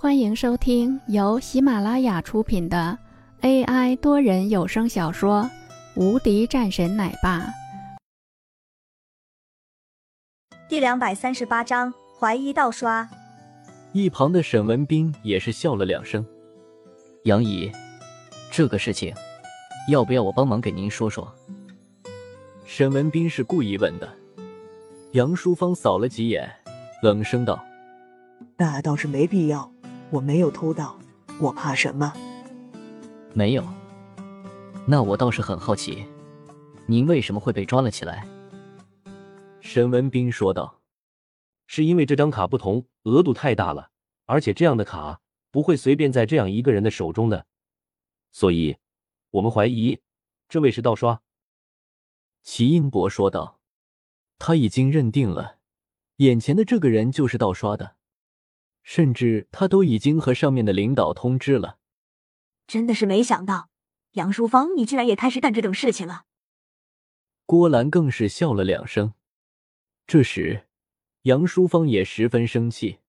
欢迎收听由喜马拉雅出品的 AI 多人有声小说《无敌战神奶爸》第两百三十八章怀疑盗刷。一旁的沈文斌也是笑了两声。杨姨，这个事情要不要我帮忙给您说说？沈文斌是故意问的。杨淑芳扫了几眼，冷声道：“那倒是没必要。”我没有偷盗，我怕什么？没有。那我倒是很好奇，您为什么会被抓了起来？沈文斌说道：“是因为这张卡不同，额度太大了，而且这样的卡不会随便在这样一个人的手中的，所以我们怀疑这位是盗刷。”齐英博说道：“他已经认定了，眼前的这个人就是盗刷的。”甚至他都已经和上面的领导通知了。真的是没想到，杨淑芳，你居然也开始干这种事情了。郭兰更是笑了两声。这时，杨淑芳也十分生气。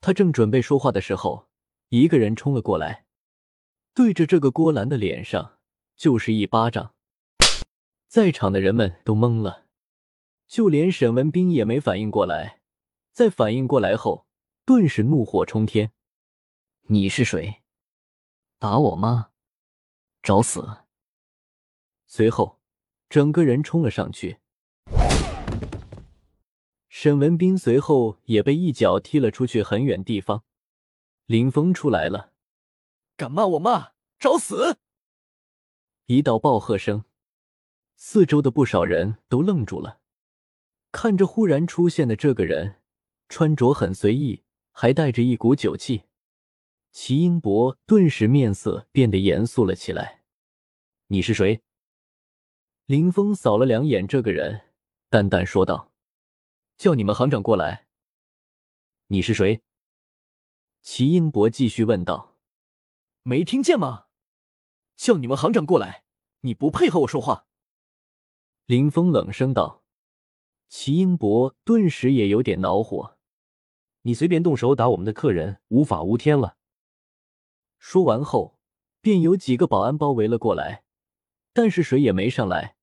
她正准备说话的时候，一个人冲了过来，对着这个郭兰的脸上就是一巴掌。在场的人们都懵了，就连沈文斌也没反应过来。在反应过来后，顿时怒火冲天！你是谁？打我吗？找死！随后，整个人冲了上去。沈文斌随后也被一脚踢了出去很远地方。林峰出来了，敢骂我骂，找死！一道暴喝声，四周的不少人都愣住了，看着忽然出现的这个人，穿着很随意。还带着一股酒气，齐英博顿时面色变得严肃了起来。你是谁？林峰扫了两眼这个人，淡淡说道：“叫你们行长过来。”你是谁？齐英博继续问道：“没听见吗？叫你们行长过来！你不配和我说话。”林峰冷声道。齐英博顿时也有点恼火。你随便动手打我们的客人，无法无天了。说完后，便有几个保安包围了过来，但是谁也没上来。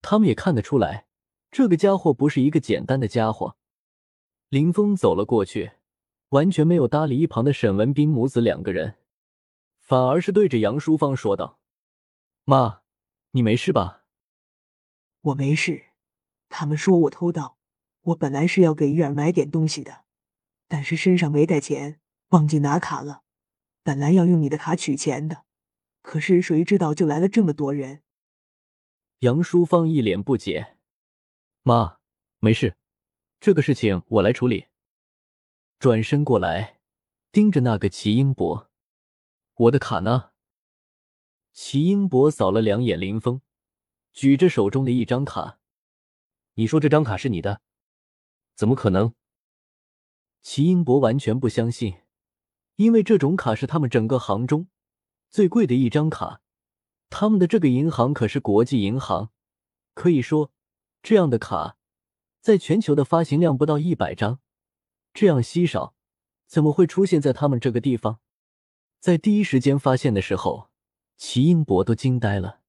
他们也看得出来，这个家伙不是一个简单的家伙。林峰走了过去，完全没有搭理一旁的沈文斌母子两个人，反而是对着杨淑芳说道：“妈，你没事吧？”“我没事。”他们说我偷盗，我本来是要给玉儿买点东西的。但是身上没带钱，忘记拿卡了。本来要用你的卡取钱的，可是谁知道就来了这么多人。杨淑芳一脸不解：“妈，没事，这个事情我来处理。”转身过来，盯着那个齐英博：“我的卡呢？”齐英博扫了两眼林峰，举着手中的一张卡：“你说这张卡是你的？怎么可能？”齐英博完全不相信，因为这种卡是他们整个行中最贵的一张卡。他们的这个银行可是国际银行，可以说这样的卡在全球的发行量不到一百张，这样稀少，怎么会出现在他们这个地方？在第一时间发现的时候，齐英博都惊呆了，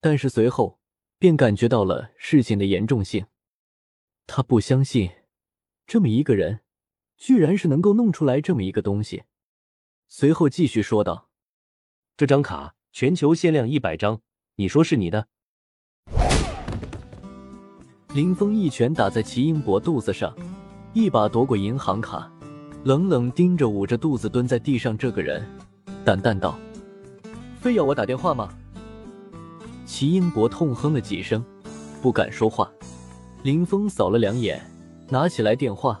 但是随后便感觉到了事情的严重性。他不相信这么一个人。居然是能够弄出来这么一个东西，随后继续说道：“这张卡全球限量一百张，你说是你的？”林峰一拳打在齐英博肚子上，一把夺过银行卡，冷冷盯着捂着肚子蹲在地上这个人，淡淡道：“非要我打电话吗？”齐英博痛哼了几声，不敢说话。林峰扫了两眼，拿起来电话。